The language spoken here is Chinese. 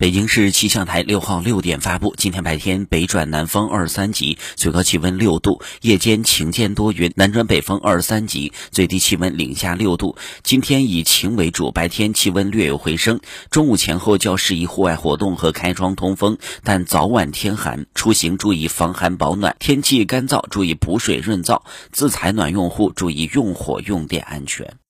北京市气象台六号六点发布今天白天北转南风二三级最高气温六度夜间晴间多云南转北风二三级最低气温零下六度。今天以晴为主白天气温略有回升中午前后较适宜户外活动和开窗通风但早晚天寒出行注意防寒保暖天气干燥注意补水润燥自采暖用户注意用火用电安全。